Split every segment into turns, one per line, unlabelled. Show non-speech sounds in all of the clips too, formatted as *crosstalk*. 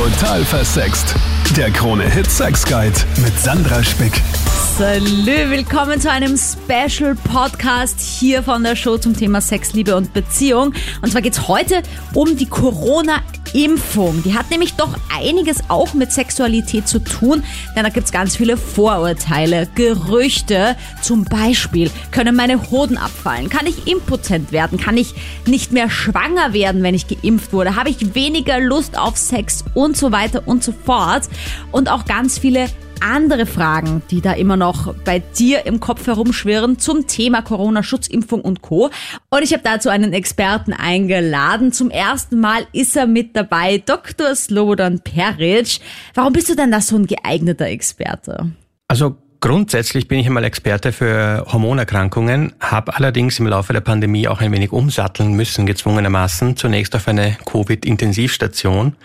Total versext. Der Krone Hit Sex Guide mit Sandra Spick.
Salü, willkommen zu einem Special Podcast hier von der Show zum Thema Sex, Liebe und Beziehung. Und zwar geht's heute um die Corona-Impfung. Die hat nämlich doch einiges auch mit Sexualität zu tun, denn da gibt's ganz viele Vorurteile, Gerüchte. Zum Beispiel, können meine Hoden abfallen? Kann ich impotent werden? Kann ich nicht mehr schwanger werden, wenn ich geimpft wurde? Habe ich weniger Lust auf Sex und so weiter und so fort? Und auch ganz viele andere Fragen, die da immer noch bei dir im Kopf herumschwirren zum Thema Corona, Schutzimpfung und Co. Und ich habe dazu einen Experten eingeladen. Zum ersten Mal ist er mit dabei, Dr. Slobodan Peric. Warum bist du denn da so ein geeigneter Experte?
Also Grundsätzlich bin ich einmal Experte für Hormonerkrankungen, habe allerdings im Laufe der Pandemie auch ein wenig umsatteln müssen, gezwungenermaßen, zunächst auf eine Covid-Intensivstation.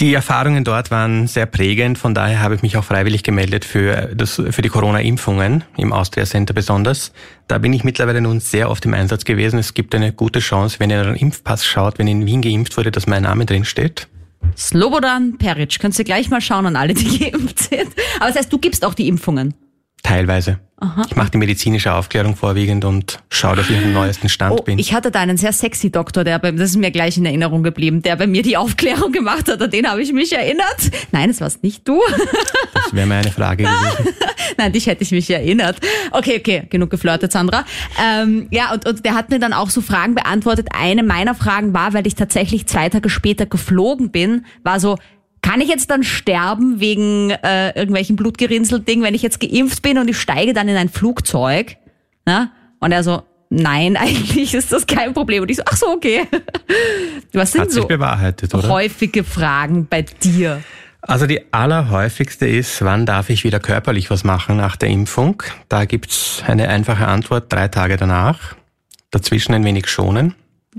Die Erfahrungen dort waren sehr prägend, von daher habe ich mich auch freiwillig gemeldet für, das, für die Corona-Impfungen, im Austria Center besonders. Da bin ich mittlerweile nun sehr oft im Einsatz gewesen. Es gibt eine gute Chance, wenn ihr einen Impfpass schaut, wenn in Wien geimpft wurde, dass mein Name drin steht.
Slobodan Peric, könntest du gleich mal schauen an alle, die *laughs* geimpft sind. Aber das heißt, du gibst auch die Impfungen?
Teilweise. Aha. Ich mache die medizinische Aufklärung vorwiegend und schaue, dass ich auf dem neuesten Stand
oh,
bin.
Ich hatte da einen sehr sexy Doktor, der bei, das ist mir gleich in Erinnerung geblieben, der bei mir die Aufklärung gemacht hat. An den habe ich mich erinnert. Nein, es warst nicht du.
Das wäre meine Frage gewesen. *laughs*
Nein, dich hätte ich mich erinnert. Okay, okay, genug geflirtet, Sandra. Ähm, ja, und, und der hat mir dann auch so Fragen beantwortet. Eine meiner Fragen war, weil ich tatsächlich zwei Tage später geflogen bin, war so, kann ich jetzt dann sterben wegen äh, irgendwelchen Blutgerinnsel-Ding, wenn ich jetzt geimpft bin und ich steige dann in ein Flugzeug? Na? Und er so, nein, *laughs* eigentlich ist das kein Problem. Und ich so, ach so, okay. *laughs* Was sind
Hat sich
so
bewahrheitet, oder?
häufige Fragen bei dir?
Also die allerhäufigste ist, wann darf ich wieder körperlich was machen nach der Impfung? Da gibt's eine einfache Antwort, drei Tage danach. Dazwischen ein wenig schonen.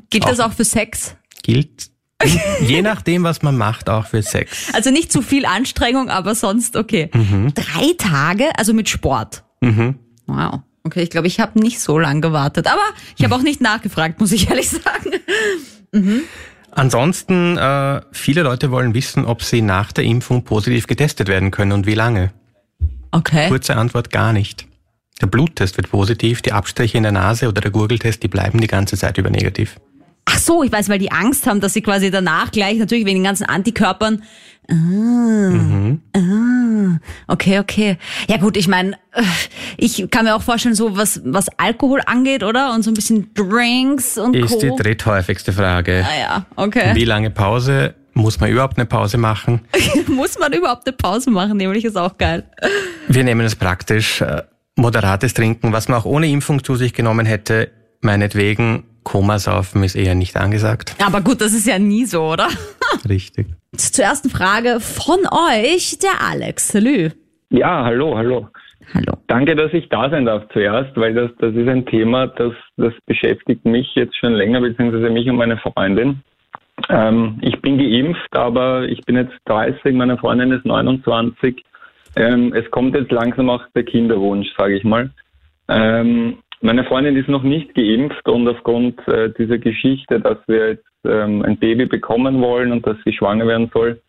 Gilt das auch für Sex?
Gilt *laughs* je nachdem, was man macht, auch für Sex.
Also nicht zu viel Anstrengung, aber sonst okay.
Mhm.
Drei Tage, also mit Sport.
Mhm.
Wow. Okay, ich glaube, ich habe nicht so lange gewartet. Aber ich habe auch nicht nachgefragt, muss ich ehrlich sagen. *laughs* Mhm.
Ansonsten, äh, viele Leute wollen wissen, ob sie nach der Impfung positiv getestet werden können und wie lange.
Okay.
Kurze Antwort, gar nicht. Der Bluttest wird positiv, die Abstriche in der Nase oder der Gurgeltest, die bleiben die ganze Zeit über negativ.
Ach so, ich weiß, weil die Angst haben, dass sie quasi danach gleich, natürlich wegen den ganzen Antikörpern. Ah,
Mhm.
ah, okay, okay. Ja gut, ich meine, ich kann mir auch vorstellen, so was, was Alkohol angeht, oder? Und so ein bisschen Drinks und
Ist
Co.
die dritthäufigste Frage.
ah ja, okay.
Wie lange Pause? Muss man überhaupt eine Pause machen? *laughs*
Muss man überhaupt eine Pause machen? Nämlich ist auch geil.
Wir nehmen es praktisch. äh, Moderates Trinken, was man auch ohne Impfung zu sich genommen hätte, meinetwegen Komasaufen ist eher nicht angesagt.
Aber gut, das ist ja nie so, oder?
Richtig.
Zur ersten Frage von euch, der Alex. Salü.
Ja, hallo, hallo.
Hallo.
Danke, dass ich da sein darf zuerst, weil das, das ist ein Thema, das, das beschäftigt mich jetzt schon länger, beziehungsweise mich und meine Freundin. Ähm, ich bin geimpft, aber ich bin jetzt 30, meine Freundin ist 29. Ähm, es kommt jetzt langsam auch der Kinderwunsch, sage ich mal. Ähm, meine Freundin ist noch nicht geimpft und aufgrund äh, dieser Geschichte, dass wir jetzt ähm, ein Baby bekommen wollen und dass sie schwanger werden soll,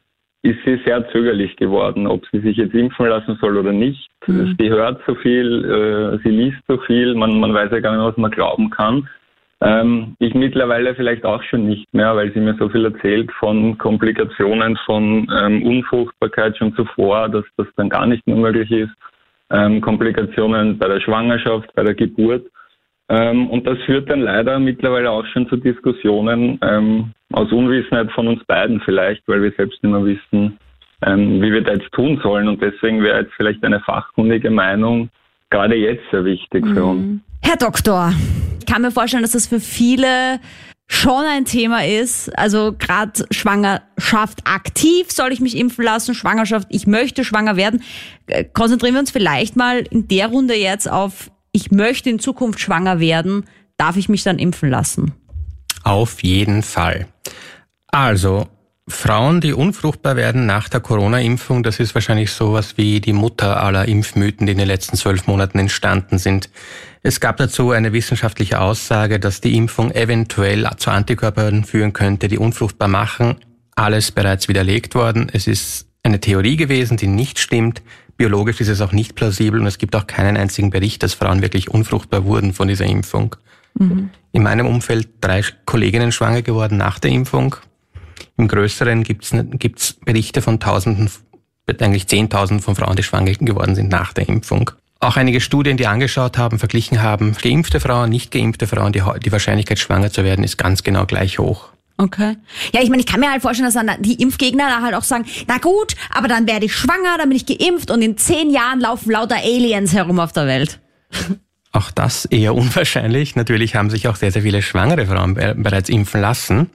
ist sie sehr zögerlich geworden, ob sie sich jetzt impfen lassen soll oder nicht.
Mhm.
Sie hört so viel, äh, sie liest so viel, man, man weiß ja gar nicht, was man glauben kann. Ähm, ich mittlerweile vielleicht auch schon nicht mehr, weil sie mir so viel erzählt von Komplikationen, von ähm, Unfruchtbarkeit schon zuvor, dass das dann gar nicht mehr möglich ist. Ähm, Komplikationen bei der Schwangerschaft, bei der Geburt. Ähm, und das führt dann leider mittlerweile auch schon zu Diskussionen ähm, aus Unwissenheit von uns beiden vielleicht, weil wir selbst nicht mehr wissen, ähm, wie wir da jetzt tun sollen. Und deswegen wäre jetzt vielleicht eine fachkundige Meinung gerade jetzt sehr wichtig für uns.
Herr Doktor, ich kann mir vorstellen, dass das für viele schon ein Thema ist. Also gerade Schwangerschaft aktiv, soll ich mich impfen lassen? Schwangerschaft, ich möchte schwanger werden. Äh, Konzentrieren wir uns vielleicht mal in der Runde jetzt auf, ich möchte in Zukunft schwanger werden. Darf ich mich dann impfen lassen?
Auf jeden Fall. Also, Frauen, die unfruchtbar werden nach der Corona-Impfung, das ist wahrscheinlich sowas wie die Mutter aller Impfmythen, die in den letzten zwölf Monaten entstanden sind. Es gab dazu eine wissenschaftliche Aussage, dass die Impfung eventuell zu Antikörpern führen könnte, die unfruchtbar machen. alles bereits widerlegt worden. Es ist eine Theorie gewesen, die nicht stimmt. Biologisch ist es auch nicht plausibel und es gibt auch keinen einzigen Bericht, dass Frauen wirklich unfruchtbar wurden von dieser Impfung. Mhm. In meinem Umfeld drei Kolleginnen schwanger geworden nach der Impfung. Im Größeren gibt es Berichte von Tausenden, eigentlich Zehntausenden von Frauen, die schwanger geworden sind nach der Impfung. Auch einige Studien, die angeschaut haben, verglichen haben, geimpfte Frauen, nicht geimpfte Frauen, die, die Wahrscheinlichkeit schwanger zu werden, ist ganz genau gleich hoch.
Okay. Ja, ich meine, ich kann mir halt vorstellen, dass dann die Impfgegner da halt auch sagen, na gut, aber dann werde ich schwanger, dann bin ich geimpft und in zehn Jahren laufen lauter Aliens herum auf der Welt. *laughs*
Auch das eher unwahrscheinlich. Natürlich haben sich auch sehr, sehr viele schwangere Frauen bereits impfen lassen.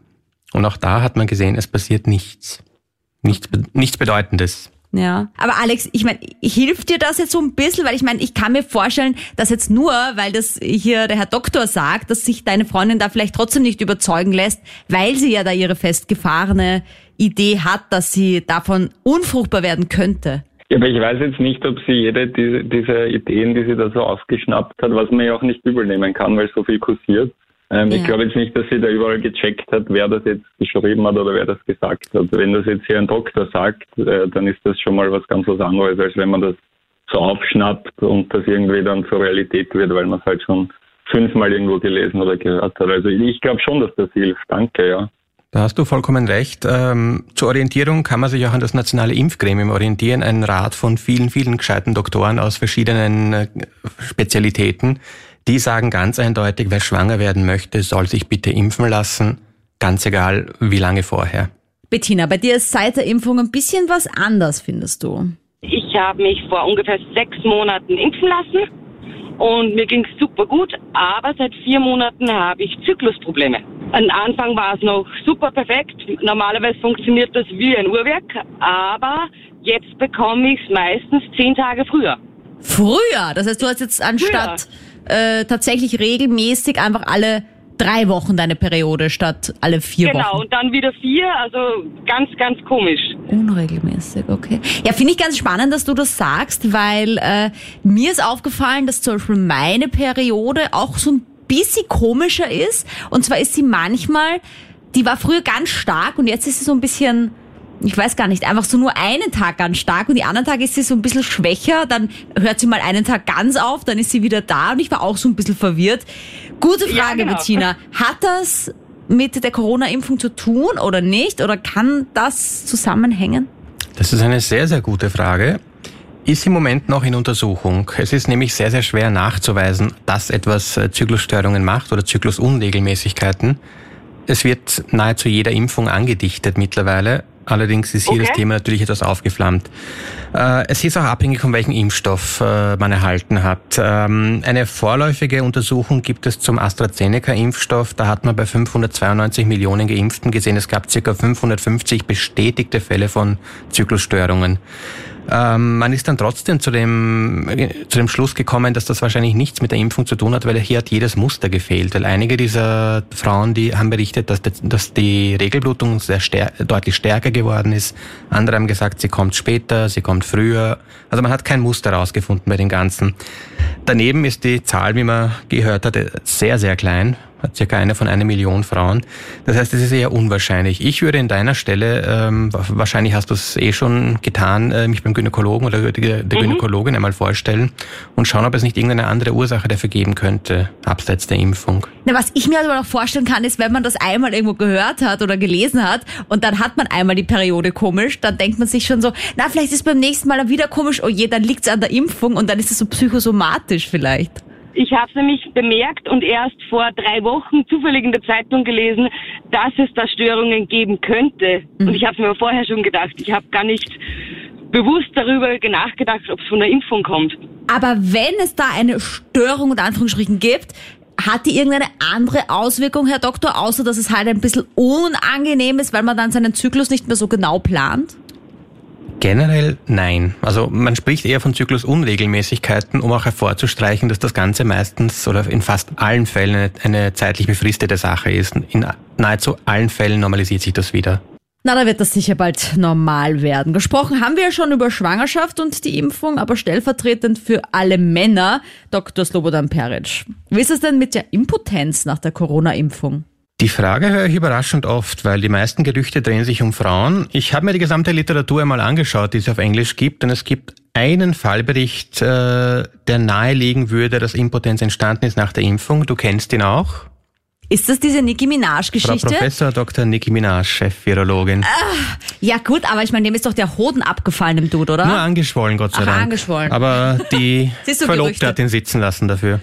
Und auch da hat man gesehen, es passiert nichts. Nichts, nichts Bedeutendes.
Ja, aber Alex, ich meine, hilft dir das jetzt so ein bisschen, weil ich meine, ich kann mir vorstellen, dass jetzt nur, weil das hier der Herr Doktor sagt, dass sich deine Freundin da vielleicht trotzdem nicht überzeugen lässt, weil sie ja da ihre festgefahrene Idee hat, dass sie davon unfruchtbar werden könnte.
Ja, aber ich weiß jetzt nicht, ob sie jede dieser Ideen, die sie da so aufgeschnappt hat, was man ja auch nicht übernehmen kann, weil so viel kursiert, ähm, ja. Ich glaube jetzt nicht, dass sie da überall gecheckt hat, wer das jetzt geschrieben hat oder wer das gesagt hat. Wenn das jetzt hier ein Doktor sagt, äh, dann ist das schon mal was ganz was anderes, als wenn man das so aufschnappt und das irgendwie dann zur Realität wird, weil man es halt schon fünfmal irgendwo gelesen oder gehört hat. Also ich glaube schon, dass das hilft. Danke, ja.
Da hast du vollkommen recht. Ähm, zur Orientierung kann man sich auch an das nationale Impfgremium orientieren, ein Rat von vielen, vielen gescheiten Doktoren aus verschiedenen äh, Spezialitäten, die sagen ganz eindeutig, wer schwanger werden möchte, soll sich bitte impfen lassen, ganz egal wie lange vorher.
Bettina, bei dir ist seit der Impfung ein bisschen was anders, findest du?
Ich habe mich vor ungefähr sechs Monaten impfen lassen und mir ging es super gut, aber seit vier Monaten habe ich Zyklusprobleme. Am Anfang war es noch super perfekt. Normalerweise funktioniert das wie ein Uhrwerk, aber jetzt bekomme ich es meistens zehn Tage früher.
Früher? Das heißt, du hast jetzt anstatt früher äh, tatsächlich regelmäßig einfach alle drei Wochen deine Periode statt alle vier
genau,
Wochen.
Genau, und dann wieder vier, also ganz, ganz komisch.
Unregelmäßig, okay. Ja, finde ich ganz spannend, dass du das sagst, weil äh, mir ist aufgefallen, dass zum Beispiel meine Periode auch so ein bisschen komischer ist. Und zwar ist sie manchmal, die war früher ganz stark und jetzt ist sie so ein bisschen ich weiß gar nicht, einfach so nur einen Tag ganz stark und die anderen Tage ist sie so ein bisschen schwächer, dann hört sie mal einen Tag ganz auf, dann ist sie wieder da und ich war auch so ein bisschen verwirrt. Gute Frage, ja, genau. Bettina. Hat das mit der Corona-Impfung zu tun oder nicht? Oder kann das zusammenhängen?
Das ist eine sehr, sehr gute Frage. Ist im Moment noch in Untersuchung. Es ist nämlich sehr, sehr schwer nachzuweisen, dass etwas äh, Zyklusstörungen macht oder Zyklusunregelmäßigkeiten. Es wird nahezu jeder Impfung angedichtet mittlerweile. Allerdings ist hier okay. das Thema natürlich etwas aufgeflammt. Äh, es ist auch abhängig, von welchem Impfstoff äh, man erhalten hat. Ähm, eine vorläufige Untersuchung gibt es zum AstraZeneca-Impfstoff. Da hat man bei 592 Millionen Geimpften gesehen, es gab ca. 550 bestätigte Fälle von Zyklusstörungen. Ähm, man ist dann trotzdem zu dem, zu dem Schluss gekommen, dass das wahrscheinlich nichts mit der Impfung zu tun hat, weil hier hat jedes Muster gefehlt. Weil einige dieser Frauen, die haben berichtet, dass, dass die Regelblutung sehr stär deutlich stärker geworden ist. Andere haben gesagt, sie kommt später, sie kommt früher. Also man hat kein Muster rausgefunden bei dem Ganzen. Daneben ist die Zahl, wie man gehört hat, sehr, sehr klein hat circa eine von einer Million Frauen. Das heißt, es ist eher unwahrscheinlich. Ich würde in deiner Stelle, ähm, wahrscheinlich hast du es eh schon getan, äh, mich beim Gynäkologen oder der, der mhm. Gynäkologin einmal vorstellen und schauen, ob es nicht irgendeine andere Ursache dafür geben könnte, abseits der Impfung.
Na, was ich mir aber noch vorstellen kann, ist, wenn man das einmal irgendwo gehört hat oder gelesen hat und dann hat man einmal die Periode komisch, dann denkt man sich schon so, na, vielleicht ist beim nächsten Mal wieder komisch, oh je, dann liegt es an der Impfung und dann ist es so psychosomatisch vielleicht.
Ich habe es nämlich bemerkt und erst vor drei Wochen zufällig in der Zeitung gelesen, dass es da Störungen geben könnte. Mhm. Und ich habe es mir vorher schon gedacht. Ich habe gar nicht bewusst darüber nachgedacht, ob es von der Impfung kommt.
Aber wenn es da eine Störung unter Anführungsstrichen gibt, hat die irgendeine andere Auswirkung, Herr Doktor, außer dass es halt ein bisschen unangenehm ist, weil man dann seinen Zyklus nicht mehr so genau plant?
Generell nein. Also man spricht eher von Zyklusunregelmäßigkeiten, um auch hervorzustreichen, dass das Ganze meistens oder in fast allen Fällen eine, eine zeitlich befristete Sache ist. In nahezu allen Fällen normalisiert sich das wieder.
Na, da wird das sicher bald normal werden. Gesprochen haben wir ja schon über Schwangerschaft und die Impfung, aber stellvertretend für alle Männer, Dr. Slobodan Peric. Wie ist es denn mit der Impotenz nach der Corona-Impfung?
Die Frage höre ich überraschend oft, weil die meisten Gerüchte drehen sich um Frauen. Ich habe mir die gesamte Literatur einmal angeschaut, die es auf Englisch gibt, und es gibt einen Fallbericht, äh, der nahelegen würde, dass Impotenz entstanden ist nach der Impfung. Du kennst ihn auch.
Ist das diese Nicki
Frau
Minaj-Geschichte?
Professor Dr. Nicki Minaj, Chef-Virologin.
Ja gut, aber ich meine, dem ist doch der Hoden abgefallen im Dude, oder?
Nur angeschwollen, Gott sei
Ach,
Dank.
angeschwollen.
Aber die *laughs* Verlobte
Gerüchte.
hat ihn sitzen lassen dafür.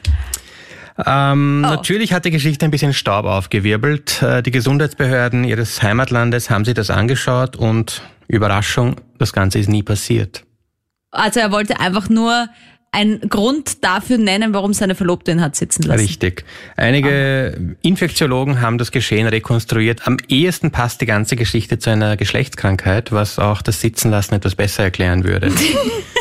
Ähm,
Oh.
Natürlich hat die Geschichte ein bisschen Staub aufgewirbelt. Äh, Die Gesundheitsbehörden ihres Heimatlandes haben sich das angeschaut und Überraschung, das Ganze ist nie passiert.
Also er wollte einfach nur einen Grund dafür nennen, warum seine Verlobte ihn hat sitzen lassen.
Richtig. Einige Infektiologen haben das Geschehen rekonstruiert. Am ehesten passt die ganze Geschichte zu einer Geschlechtskrankheit, was auch das Sitzenlassen etwas besser erklären würde. *laughs*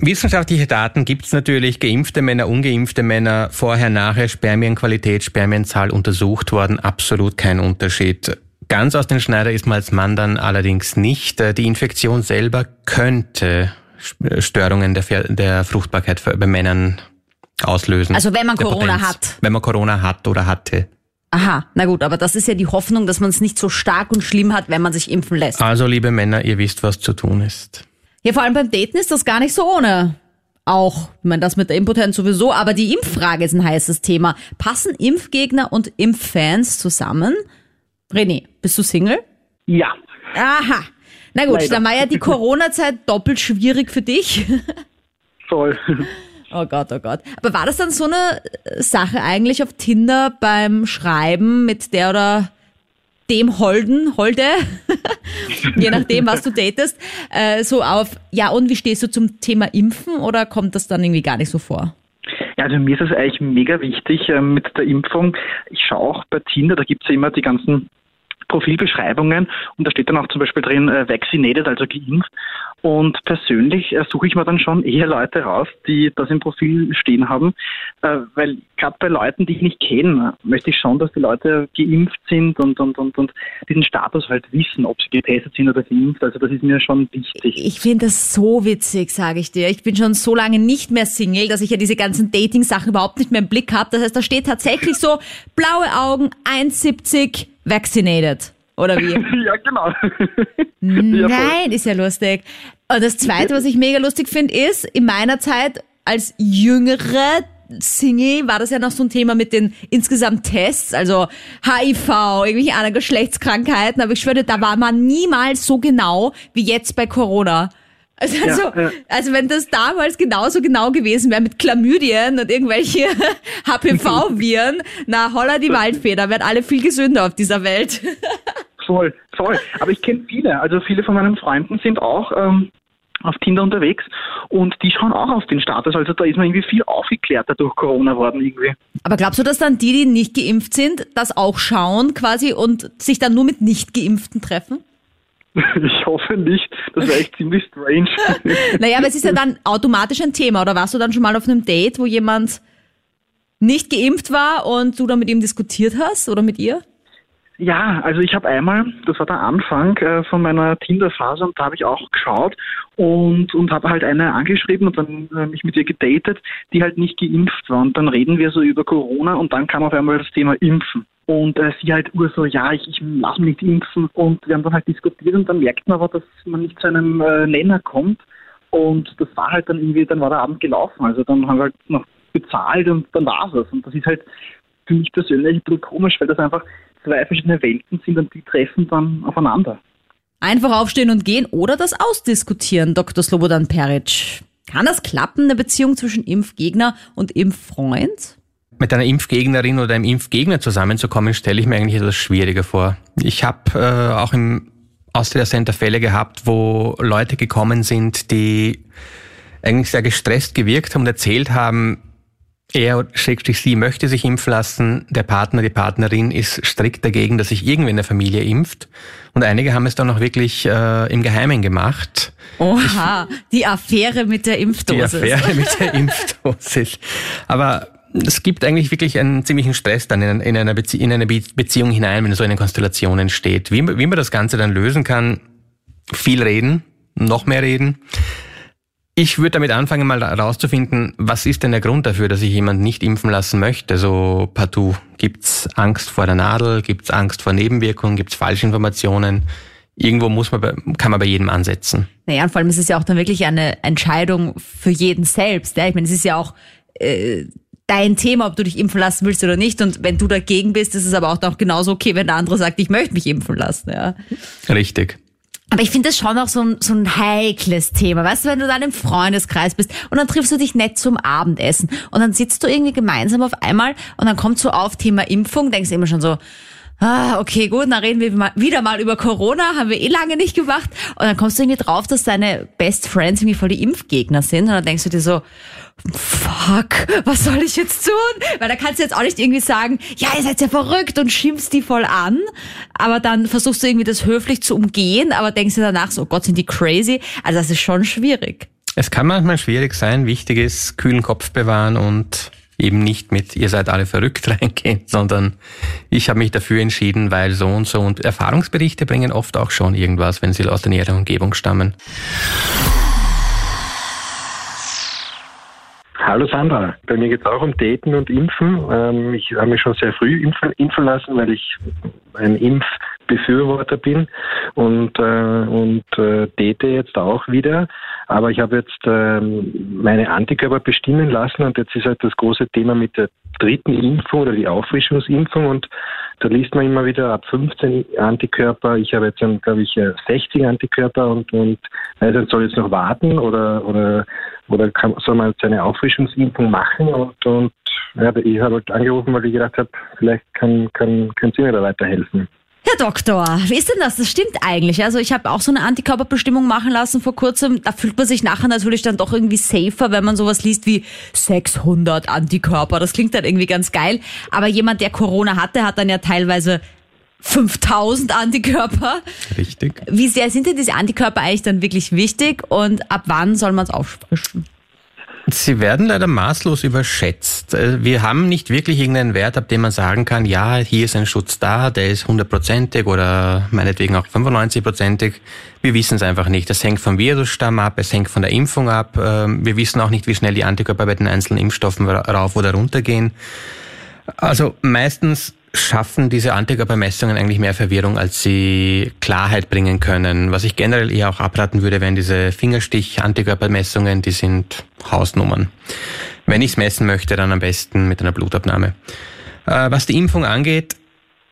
Wissenschaftliche Daten gibt's natürlich, geimpfte Männer, ungeimpfte Männer, vorher, nachher, Spermienqualität, Spermienzahl untersucht worden, absolut kein Unterschied. Ganz aus den Schneider ist man als Mann dann allerdings nicht. Äh, Die Infektion selber könnte Störungen der, der Fruchtbarkeit bei Männern auslösen.
Also wenn man Corona
Potenz.
hat.
Wenn man Corona hat oder hatte.
Aha, na gut, aber das ist ja die Hoffnung, dass man es nicht so stark und schlimm hat, wenn man sich impfen lässt.
Also, liebe Männer, ihr wisst, was zu tun ist.
Ja, vor allem beim Daten ist das gar nicht so ohne. Auch, ich meine, das mit der Impotenz sowieso, aber die Impffrage ist ein heißes Thema. Passen Impfgegner und Impffans zusammen? René, bist du Single?
Ja,
Aha. Na gut,
Leider.
dann war ja die *laughs* Corona-Zeit doppelt schwierig für dich.
voll.
Oh Gott, oh Gott. Aber war das dann so eine Sache eigentlich auf Tinder beim Schreiben mit der oder dem Holden, Holde, *laughs* je nachdem, was du datest, äh, so auf, ja und wie stehst du zum Thema Impfen oder kommt das dann irgendwie gar nicht so vor?
Ja, also mir ist es eigentlich mega wichtig ähm, mit der Impfung. Ich schaue auch bei Tinder, da gibt's ja immer die ganzen Profilbeschreibungen und da steht dann auch zum Beispiel drin äh, vaccinated, also geimpft. Und persönlich äh, suche ich mir dann schon eher Leute raus, die das im Profil stehen haben, äh, weil gerade bei Leuten, die ich nicht kenne, möchte ich schon, dass die Leute geimpft sind und, und, und, und diesen Status halt wissen, ob sie getestet sind oder geimpft. Also das ist mir schon wichtig.
Ich finde das so witzig, sage ich dir. Ich bin schon so lange nicht mehr Single, dass ich ja diese ganzen Dating-Sachen überhaupt nicht mehr im Blick habe. Das heißt, da steht tatsächlich so, blaue Augen, 1,70, vaccinated. Oder wie? *laughs*
ja, genau.
Nein, ist ja lustig. Und das Zweite, was ich mega lustig finde, ist, in meiner Zeit als jüngere Single war das ja noch so ein Thema mit den insgesamt Tests, also HIV, irgendwelche anderen Geschlechtskrankheiten, aber ich schwöre, da war man niemals so genau wie jetzt bei Corona. Also,
Ja,
also,
ja.
also wenn das damals genauso genau gewesen wäre mit Chlamydien und irgendwelche *laughs* HPV-Viren, na holla die Waldfeder, wären alle viel gesünder auf dieser Welt. *laughs*
Voll, voll. Aber ich kenne viele. Also viele von meinen Freunden sind auch ähm, auf Tinder unterwegs und die schauen auch auf den Status. Also da ist man irgendwie viel aufgeklärter durch Corona worden irgendwie.
Aber glaubst du, dass dann die, die nicht geimpft sind, das auch schauen quasi und sich dann nur mit nicht geimpften treffen? *laughs*
Ich hoffe nicht. Das wäre echt ziemlich strange. *laughs*
Naja, aber es ist ja dann automatisch ein Thema. Oder warst du dann schon mal auf einem Date, wo jemand nicht geimpft war und du dann mit ihm diskutiert hast oder mit ihr?
Ja, also ich habe einmal, das war der Anfang äh, von meiner Tinder-Phase und da habe ich auch geschaut und, und habe halt eine angeschrieben und dann äh, mich mit ihr gedatet, die halt nicht geimpft war. Und dann reden wir so über Corona und dann kam auf einmal das Thema Impfen. Und äh, sie halt ur so, ja, ich, ich lass mich nicht impfen. Und wir haben dann halt diskutiert und dann merkt man aber, dass man nicht zu einem äh, Nenner kommt. Und das war halt dann irgendwie, dann war der Abend gelaufen. Also dann haben wir halt noch bezahlt und dann war's es. Und das ist halt für mich persönlich ein bisschen komisch, weil das einfach zwei verschiedene Welten sind und die treffen dann aufeinander.
Einfach aufstehen und gehen oder das ausdiskutieren, Dr. Slobodan Peric. Kann das klappen, eine Beziehung zwischen Impfgegner und Impffreund?
Mit einer Impfgegnerin oder einem Impfgegner zusammenzukommen, stelle ich mir eigentlich etwas schwieriger vor. Ich habe äh, auch im Austria Center Fälle gehabt, wo Leute gekommen sind, die eigentlich sehr gestresst gewirkt haben und erzählt haben, er, schrägstrich sie, möchte sich impfen lassen. Der Partner, die Partnerin ist strikt dagegen, dass sich irgendwer in der Familie impft. Und einige haben es dann auch wirklich äh, im Geheimen gemacht.
Oha, die Affäre mit der
Die
Impfdosis.
Affäre mit der *laughs* Impfdosis. Aber es gibt eigentlich wirklich einen ziemlichen Stress dann in, in, einer, Bezie in eine Be Beziehung hinein, wenn so eine Konstellation entsteht. Wie, wie man das Ganze dann lösen kann, viel reden, noch mehr reden. Ich würde damit anfangen, mal herauszufinden, was ist denn der Grund dafür, dass sich jemand nicht impfen lassen möchte? So partout. Gibt's Angst vor der Nadel? Gibt's Angst vor Nebenwirkungen? Gibt's Falschinformationen? Irgendwo muss man, bei, kann man bei jedem ansetzen.
Naja, und vor allem ist es ja auch dann wirklich eine Entscheidung für jeden selbst. Ja? Ich meine, es ist ja auch äh, dein Thema, ob du dich impfen lassen willst oder nicht. Und wenn du dagegen bist, ist es aber auch noch genauso okay, wenn der andere sagt, ich möchte mich impfen lassen. Ja?
Richtig.
Aber ich finde das schon auch so ein, so ein heikles Thema. Weißt du, wenn du dann im Freundeskreis bist und dann triffst du dich nett zum Abendessen und dann sitzt du irgendwie gemeinsam auf einmal und dann kommt so auf Thema Impfung, denkst du immer schon so, ah, okay, gut, dann reden wir mal, wieder mal über Corona, haben wir eh lange nicht gemacht. Und dann kommst du irgendwie drauf, dass deine Best Friends irgendwie voll die Impfgegner sind und dann denkst du dir so, fuck, was soll ich jetzt tun? Weil da kannst du jetzt auch nicht irgendwie sagen, ja, ihr seid ja verrückt und schimpfst die voll an, aber dann versuchst du irgendwie das höflich zu umgehen, aber denkst dir danach so, oh Gott, sind die crazy? Also das ist schon schwierig.
Es kann manchmal schwierig sein, wichtig ist, kühlen Kopf bewahren und eben nicht mit, ihr seid alle verrückt *laughs* reingehen, sondern ich habe mich dafür entschieden, weil so und so und Erfahrungsberichte bringen oft auch schon irgendwas, wenn sie aus der näheren Umgebung stammen.
Hallo Sandra, bei mir geht es auch um Daten und Impfen. Ähm, ich habe mich schon sehr früh impfen, impfen lassen, weil ich ein Impfbefürworter bin und, äh, und äh, date jetzt auch wieder. Aber ich habe jetzt ähm, meine Antikörper bestimmen lassen und jetzt ist halt das große Thema mit der dritten Impfung oder die Auffrischungsimpfung und da liest man immer wieder ab 15 Antikörper. Ich habe jetzt, glaube ich, 60 Antikörper und, und also soll jetzt noch warten oder, oder oder kann, soll man seine Auffrischungsimpfung machen? Und, und ja, ich habe halt angerufen, weil ich gedacht habe, vielleicht kann, kann, können Sie mir da weiterhelfen.
Herr Doktor, wie ist denn das? Das stimmt eigentlich. Also ich habe auch so eine Antikörperbestimmung machen lassen vor kurzem. Da fühlt man sich nachher natürlich dann doch irgendwie safer, wenn man sowas liest wie 600 Antikörper. Das klingt dann irgendwie ganz geil. Aber jemand, der Corona hatte, hat dann ja teilweise 5000 Antikörper.
Richtig.
Wie sehr sind denn diese Antikörper eigentlich dann wirklich wichtig und ab wann soll man es auffrischen?
Sie werden leider maßlos überschätzt. Äh, wir haben nicht wirklich irgendeinen Wert, ab dem man sagen kann, ja, hier ist ein Schutz da, der ist hundertprozentig oder meinetwegen auch 95-prozentig. Wir wissen es einfach nicht. Das hängt vom Virusstamm ab, es hängt von der Impfung ab. Ähm, wir wissen auch nicht, wie schnell die Antikörper bei den einzelnen Impfstoffen rauf oder runter gehen. Also meistens schaffen diese Antikörpermessungen eigentlich mehr Verwirrung, als sie Klarheit bringen können. Was ich generell eher auch abraten würde, wären diese Fingerstich-Antikörpermessungen, die sind Hausnummern. Wenn ich es messen möchte, dann am besten mit einer Blutabnahme. Äh, was die Impfung angeht,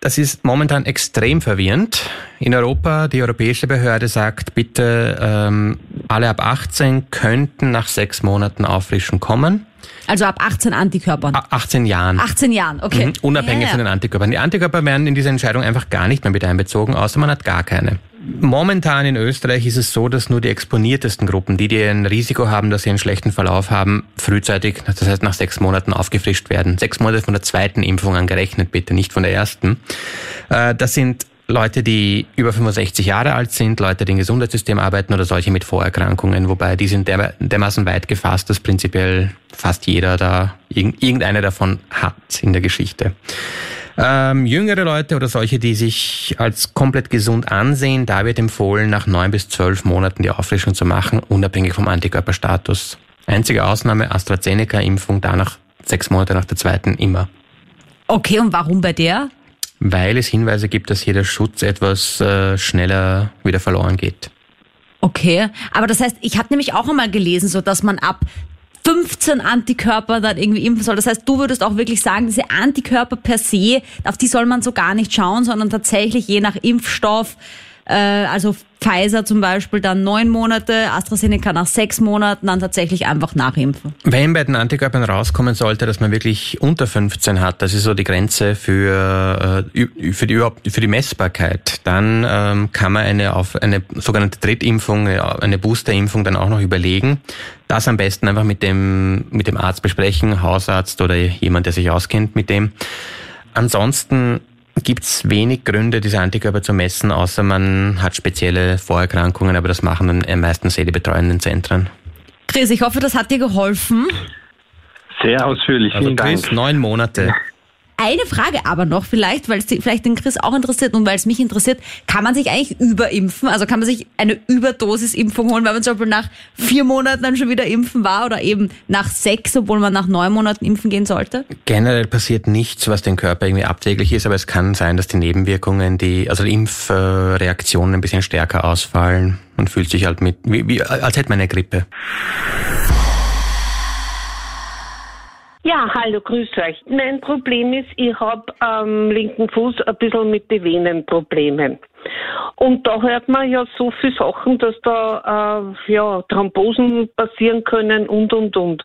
das ist momentan extrem verwirrend. In Europa, die europäische Behörde sagt, bitte ähm, alle ab 18 könnten nach sechs Monaten auffrischen kommen.
Also ab 18 Antikörpern.
18 Jahren.
18 Jahren, okay. Mhm,
unabhängig yeah. von den Antikörpern. Die Antikörper werden in diese Entscheidung einfach gar nicht mehr mit einbezogen, außer man hat gar keine. Momentan in Österreich ist es so, dass nur die exponiertesten Gruppen, die, die ein Risiko haben, dass sie einen schlechten Verlauf haben, frühzeitig, das heißt nach sechs Monaten aufgefrischt werden. Sechs Monate von der zweiten Impfung angerechnet, bitte, nicht von der ersten. Äh, das sind Leute, die über 65 Jahre alt sind, Leute, die im Gesundheitssystem arbeiten oder solche mit Vorerkrankungen, wobei die sind dermaßen weit gefasst, dass prinzipiell fast jeder da irgendeine davon hat in der Geschichte. Ähm, jüngere Leute oder solche, die sich als komplett gesund ansehen, da wird empfohlen, nach neun bis zwölf Monaten die Auffrischung zu machen, unabhängig vom Antikörperstatus. Einzige Ausnahme AstraZeneca-Impfung, danach sechs Monate nach der zweiten immer.
Okay, und warum bei der?
Weil es Hinweise gibt, dass hier der Schutz etwas äh, schneller wieder verloren geht.
Okay, aber das heißt, ich habe nämlich auch einmal gelesen, so dass man ab 15 Antikörper dann irgendwie impfen soll. Das heißt, du würdest auch wirklich sagen, diese Antikörper per se, auf die soll man so gar nicht schauen, sondern tatsächlich je nach Impfstoff äh, also Pfizer zum Beispiel dann neun Monate, AstraZeneca nach sechs Monaten, dann tatsächlich einfach nachimpfen.
Wenn bei den Antikörpern rauskommen sollte, dass man wirklich unter 15 hat, das ist so die Grenze für, äh, für, die, für die Messbarkeit, dann ähm, kann man eine, auf eine sogenannte Drittimpfung, eine Boosterimpfung dann auch noch überlegen. Das am besten einfach mit dem, mit dem Arzt besprechen, Hausarzt oder jemand, der sich auskennt mit dem. Ansonsten gibt es wenig Gründe, diese Antikörper zu messen, außer man hat spezielle Vorerkrankungen, aber das machen dann meistens eh die betreuenden Zentren.
Chris, ich hoffe, das hat dir geholfen.
Sehr ausführlich,
also vielen Chris, Dank. neun Monate. *laughs*
Eine Frage aber noch vielleicht, weil es vielleicht den Chris auch interessiert und weil es mich interessiert, kann man sich eigentlich überimpfen? Also kann man sich eine Überdosis-Impfung holen, weil man zum Beispiel nach vier Monaten dann schon wieder impfen war oder eben nach sechs, obwohl man nach neun Monaten impfen gehen sollte?
Generell passiert nichts, was den Körper irgendwie abträglich ist, aber es kann sein, dass die Nebenwirkungen, die, also die Impfreaktionen ein bisschen stärker ausfallen. Man fühlt sich halt mit, wie, wie, als hätte man eine Grippe.
Ja, hallo, grüß euch. Mein Problem ist, ich habe am linken Fuß ein bisschen mit den Venen Probleme. Und da hört man ja so viele Sachen, dass da äh, ja, Thrombosen passieren können und, und, und.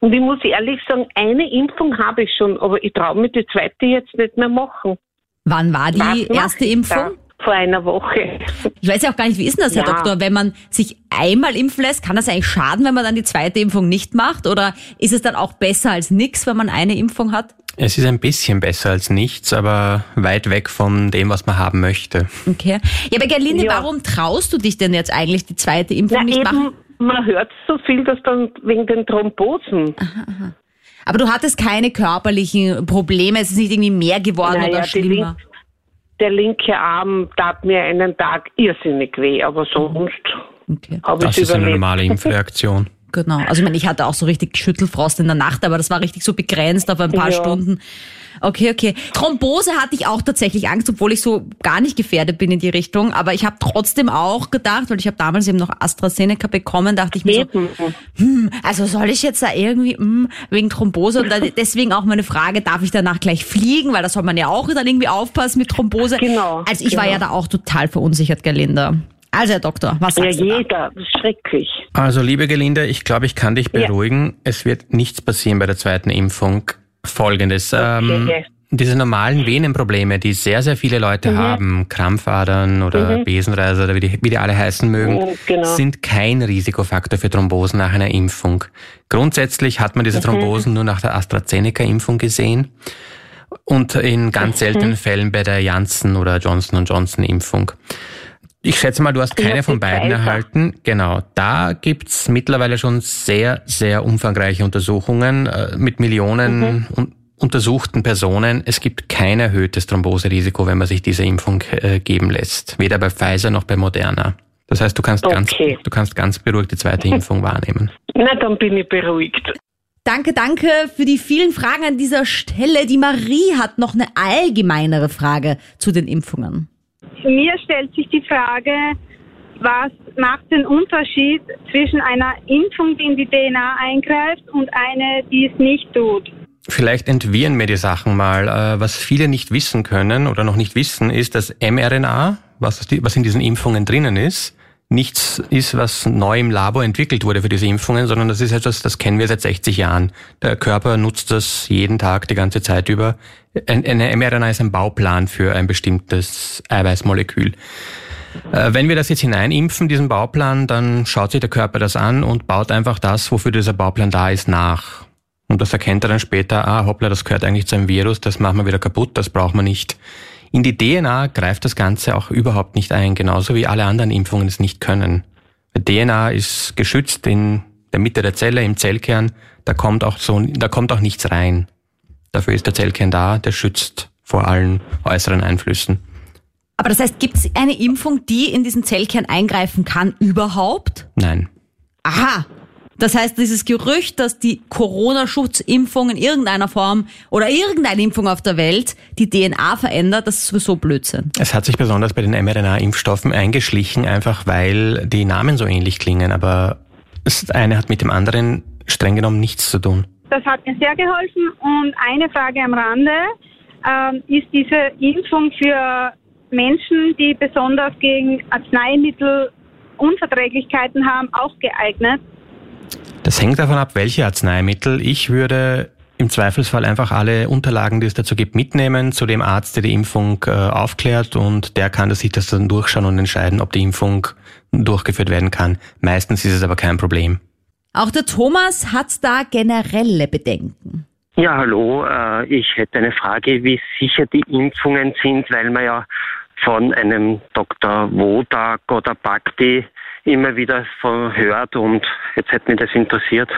Und ich muss ehrlich sagen, eine Impfung habe ich schon, aber ich traue mir die zweite jetzt nicht mehr machen.
Wann war die
Was
erste Impfung?
Vor einer Woche.
Ich weiß ja auch gar nicht, wie ist denn das, Herr
Ja.
Doktor? Wenn man sich einmal impfen lässt, kann das eigentlich schaden, wenn man dann die zweite Impfung nicht macht? Oder ist es dann auch besser als nichts, wenn man eine Impfung hat?
Es ist ein bisschen besser als nichts, aber weit weg von dem, was man haben möchte.
Okay. Ja, aber Gerlinde,
Ja.
warum traust du dich denn jetzt eigentlich die zweite Impfung
Na
nicht
eben,
machen?
man hört so viel, dass dann wegen den Thrombosen.
Aber du hattest keine körperlichen Probleme, es ist nicht irgendwie mehr geworden
Naja,
oder
die
schlimmer.
Der linke Arm tat mir einen Tag irrsinnig weh, aber sonst
Okay.
habe ich
Das ist eine normale *laughs* Impfreaktion.
Genau. Also ich meine, ich hatte auch so richtig Schüttelfrost in der Nacht, aber das war richtig so begrenzt auf ein paar
Ja.
Stunden. Okay, okay. Thrombose hatte ich auch tatsächlich Angst, obwohl ich so gar nicht gefährdet bin in die Richtung. Aber ich habe trotzdem auch gedacht, weil ich habe damals eben noch AstraZeneca bekommen, dachte ich mir so, hm, also soll ich jetzt da irgendwie hm, wegen Thrombose und dann, *laughs* deswegen auch meine Frage, darf ich danach gleich fliegen, weil da soll man ja auch dann irgendwie aufpassen mit Thrombose.
Genau,
Also ich war
genau.
ja da auch total verunsichert, Gerlinda. Also Herr Doktor, was
Ja,
sagst du da?
jeder. Das ist schrecklich.
Also, liebe Gelinde, ich glaube, ich kann dich
Ja.
beruhigen. Es wird nichts passieren bei der zweiten Impfung. Folgendes. Ähm,
Okay.
diese normalen Venenprobleme, die sehr, sehr viele Leute haben, Krampfadern oder Besenreiser oder wie die, wie die alle heißen mögen,
Mhm, genau.
sind kein Risikofaktor für Thrombosen nach einer Impfung. Grundsätzlich hat man diese Thrombosen nur nach der AstraZeneca-Impfung gesehen und in ganz seltenen Fällen bei der Janssen oder Johnson Johnson Impfung. Ich schätze mal, du hast keine von beiden
Pfizer.
erhalten. Genau, da gibt's mittlerweile schon sehr, sehr umfangreiche Untersuchungen äh, mit Millionen un untersuchten Personen. Es gibt kein erhöhtes Thromboserisiko, wenn man sich diese Impfung äh, geben lässt. Weder bei Pfizer noch bei Moderna. Das heißt, du kannst ganz,
Okay.
du kannst ganz beruhigt die zweite *laughs* Impfung wahrnehmen.
Na, dann bin ich beruhigt.
Danke, danke für die vielen Fragen an dieser Stelle. Die Marie hat noch eine allgemeinere Frage zu den Impfungen.
Mir stellt sich die Frage, was macht den Unterschied zwischen einer Impfung, die in die DNA eingreift, und eine, die es nicht tut?
Vielleicht entwirren wir die Sachen mal. Äh, Was viele nicht wissen können oder noch nicht wissen, ist, dass mRNA, was, in diesen Impfungen drinnen ist, nichts ist, was neu im Labor entwickelt wurde für diese Impfungen, sondern das ist etwas, das kennen wir seit 60 Jahren. Der Körper nutzt das jeden Tag, die ganze Zeit über. Ein- Eine mRNA ist ein Bauplan für ein bestimmtes Eiweißmolekül. Äh, Wenn wir das jetzt hineinimpfen, diesen Bauplan, dann schaut sich der Körper das an und baut einfach das, wofür dieser Bauplan da ist, nach. Und das erkennt er dann später, ah, hoppla, das gehört eigentlich zu einem Virus, das machen wir wieder kaputt, das braucht man nicht. In die DNA greift das Ganze auch überhaupt nicht ein, genauso wie alle anderen Impfungen es nicht können. DNA ist geschützt in der Mitte der Zelle, im Zellkern, da kommt auch so, da kommt auch nichts rein. Dafür ist der Zellkern da, der schützt vor allen äußeren Einflüssen.
Aber das heißt, gibt es eine Impfung, die in diesen Zellkern eingreifen kann überhaupt?
Nein.
Aha. Das heißt, dieses Gerücht, dass die Corona-Schutzimpfung in irgendeiner Form oder irgendeine Impfung auf der Welt die DNA verändert, das ist sowieso Blödsinn.
Es hat sich besonders bei den mRNA-Impfstoffen eingeschlichen, einfach weil die Namen so ähnlich klingen, aber das eine hat mit dem anderen streng genommen nichts zu tun.
Das hat mir sehr geholfen. Und eine Frage am Rande. Ähm, ist diese Impfung für Menschen, die besonders gegen Arzneimittel Unverträglichkeiten haben, auch geeignet?
Das hängt davon ab, welche Arzneimittel. Ich würde im Zweifelsfall einfach alle Unterlagen, die es dazu gibt, mitnehmen zu dem Arzt, der die Impfung äh, aufklärt und der kann das sich das dann durchschauen und entscheiden, ob die Impfung durchgeführt werden kann. Meistens ist es aber kein Problem.
Auch der Thomas hat da generelle Bedenken.
Ja, hallo. Äh, ich hätte eine Frage, wie sicher die Impfungen sind, weil man ja von einem Dr. Wodak oder Bhakti immer wieder von hört und jetzt hätte mich das interessiert.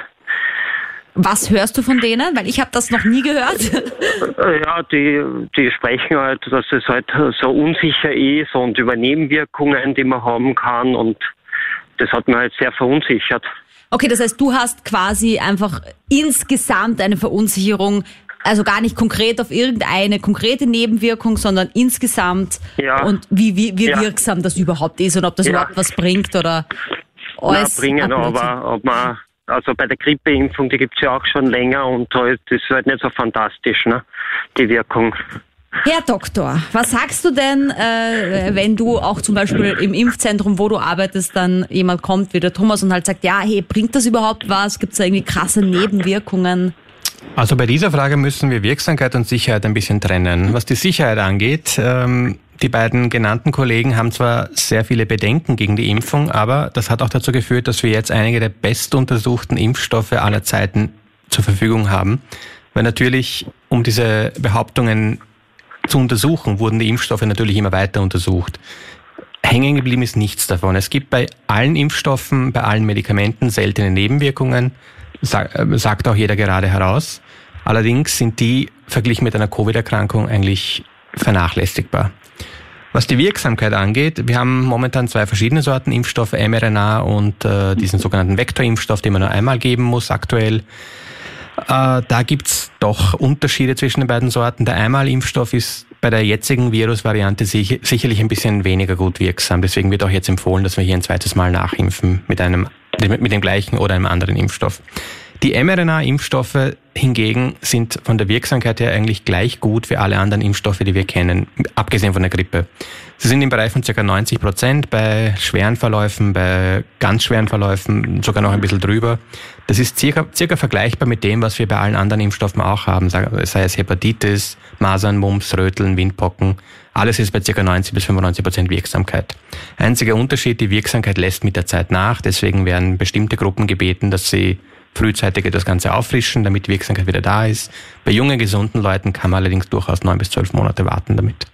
Was hörst du von denen? Weil ich habe das noch nie gehört.
Äh, Ja, die, die sprechen halt, dass es halt so unsicher ist und über Nebenwirkungen, die man haben kann und das hat mich halt sehr verunsichert.
Okay, das heißt, du hast quasi einfach insgesamt eine Verunsicherung, also gar nicht konkret auf irgendeine konkrete Nebenwirkung, sondern insgesamt
Ja.
und wie, wie, wie
Ja.
wirksam das überhaupt ist und ob das
Ja.
überhaupt was bringt oder
Na,
alles.
bringen,
abblödsinn.
aber ob man, also bei der Grippeimpfung, die gibt's ja auch schon länger und das ist halt nicht so fantastisch, ne? Die Wirkung.
Herr Doktor, was sagst du denn, äh, wenn du auch zum Beispiel im Impfzentrum, wo du arbeitest, dann jemand kommt wie der Thomas und halt sagt, ja, hey, bringt das überhaupt was? Gibt es da irgendwie krasse Nebenwirkungen?
Also bei dieser Frage müssen wir Wirksamkeit und Sicherheit ein bisschen trennen. Was die Sicherheit angeht, ähm, die beiden genannten Kollegen haben zwar sehr viele Bedenken gegen die Impfung, aber das hat auch dazu geführt, dass wir jetzt einige der bestuntersuchten Impfstoffe aller Zeiten zur Verfügung haben. Weil natürlich, um diese Behauptungen zu untersuchen, wurden die Impfstoffe natürlich immer weiter untersucht. Hängen geblieben ist nichts davon. Es gibt bei allen Impfstoffen, bei allen Medikamenten seltene Nebenwirkungen, sagt auch jeder gerade heraus. Allerdings sind die verglichen mit einer Covid-Erkrankung eigentlich vernachlässigbar. Was die Wirksamkeit angeht, wir haben momentan zwei verschiedene Sorten Impfstoffe, mRNA und äh, diesen sogenannten Vektorimpfstoff, den man nur einmal geben muss aktuell. Äh, da gibt's doch Unterschiede zwischen den beiden Sorten. Der Einmalimpfstoff ist bei der jetzigen Virusvariante sicher, sicherlich ein bisschen weniger gut wirksam. Deswegen wird auch jetzt empfohlen, dass wir hier ein zweites Mal nachimpfen mit einem mit dem gleichen oder einem anderen Impfstoff. Die mRNA-Impfstoffe hingegen sind von der Wirksamkeit her eigentlich gleich gut wie alle anderen Impfstoffe, die wir kennen, abgesehen von der Grippe. Sie sind im Bereich von ca. 90 Prozent bei schweren Verläufen, bei ganz schweren Verläufen sogar noch ein bisschen drüber. Das ist circa, circa vergleichbar mit dem, was wir bei allen anderen Impfstoffen auch haben, sei es Hepatitis, Masern, Mumps, Röteln, Windpocken. Alles ist bei ca. 90 bis 95 Prozent Wirksamkeit. Einziger Unterschied, die Wirksamkeit lässt mit der Zeit nach. Deswegen werden bestimmte Gruppen gebeten, dass sie frühzeitig das Ganze auffrischen, damit die Wirksamkeit wieder da ist. Bei jungen, gesunden Leuten kann man allerdings durchaus neun bis zwölf Monate warten damit.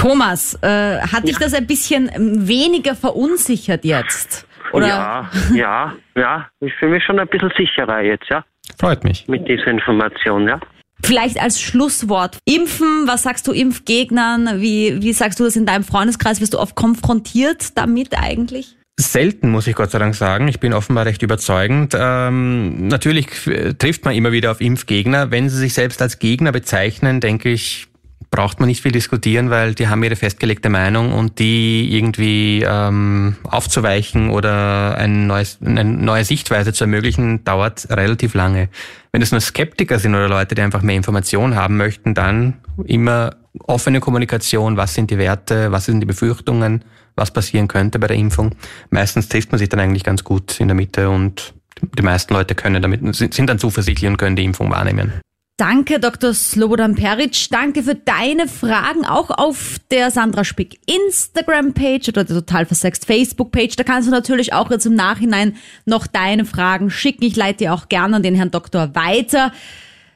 Thomas, äh, hat dich das ein bisschen ähm, weniger verunsichert jetzt? Oder?
Ja, ja, ja. Ich fühle mich schon ein bisschen sicherer jetzt, ja.
Freut mich.
Mit dieser Information, ja.
Vielleicht als Schlusswort. Impfen, was sagst du Impfgegnern? Wie, wie sagst du das in deinem Freundeskreis? Wirst du oft konfrontiert damit eigentlich?
Selten, muss ich Gott sei Dank sagen. Ich bin offenbar recht überzeugend. Ähm, natürlich f- trifft man immer wieder auf Impfgegner. Wenn sie sich selbst als Gegner bezeichnen, denke ich, braucht man nicht viel diskutieren, weil die haben ihre festgelegte Meinung und die irgendwie ähm, aufzuweichen oder ein neues, eine neue Sichtweise zu ermöglichen, dauert relativ lange. Wenn es nur Skeptiker sind oder Leute, die einfach mehr Informationen haben möchten, dann immer offene Kommunikation, was sind die Werte, was sind die Befürchtungen, was passieren könnte bei der Impfung. Meistens trifft man sich dann eigentlich ganz gut in der Mitte und die meisten Leute können damit, sind sind dann zuversichtlich und können die Impfung wahrnehmen.
Danke, Dr. Slobodan Peric. Danke für deine Fragen auch auf der Sandra Spick Instagram-Page oder der Total Versext Facebook-Page. Da kannst du natürlich auch jetzt im Nachhinein noch deine Fragen schicken. Ich leite die auch gerne an den Herrn Doktor weiter.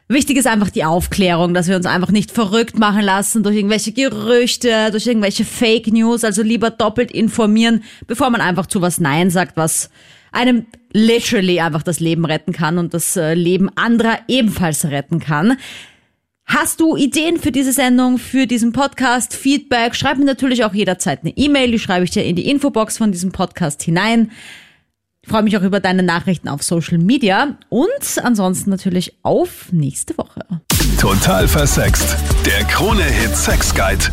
Wichtig ist einfach die Aufklärung, dass wir uns einfach nicht verrückt machen lassen durch irgendwelche Gerüchte, durch irgendwelche Fake News. Also lieber doppelt informieren, bevor man einfach zu was Nein sagt, was einem literally einfach das Leben retten kann und das äh, Leben anderer ebenfalls retten kann. Hast du Ideen für diese Sendung, für diesen Podcast, Feedback? Schreib mir natürlich auch jederzeit eine E-Mail, die schreibe ich dir in die Infobox von diesem Podcast hinein. Ich freue mich auch über deine Nachrichten auf Social Media und ansonsten natürlich auf nächste Woche.
Total versext. Der Krone-Hit Sex Guide.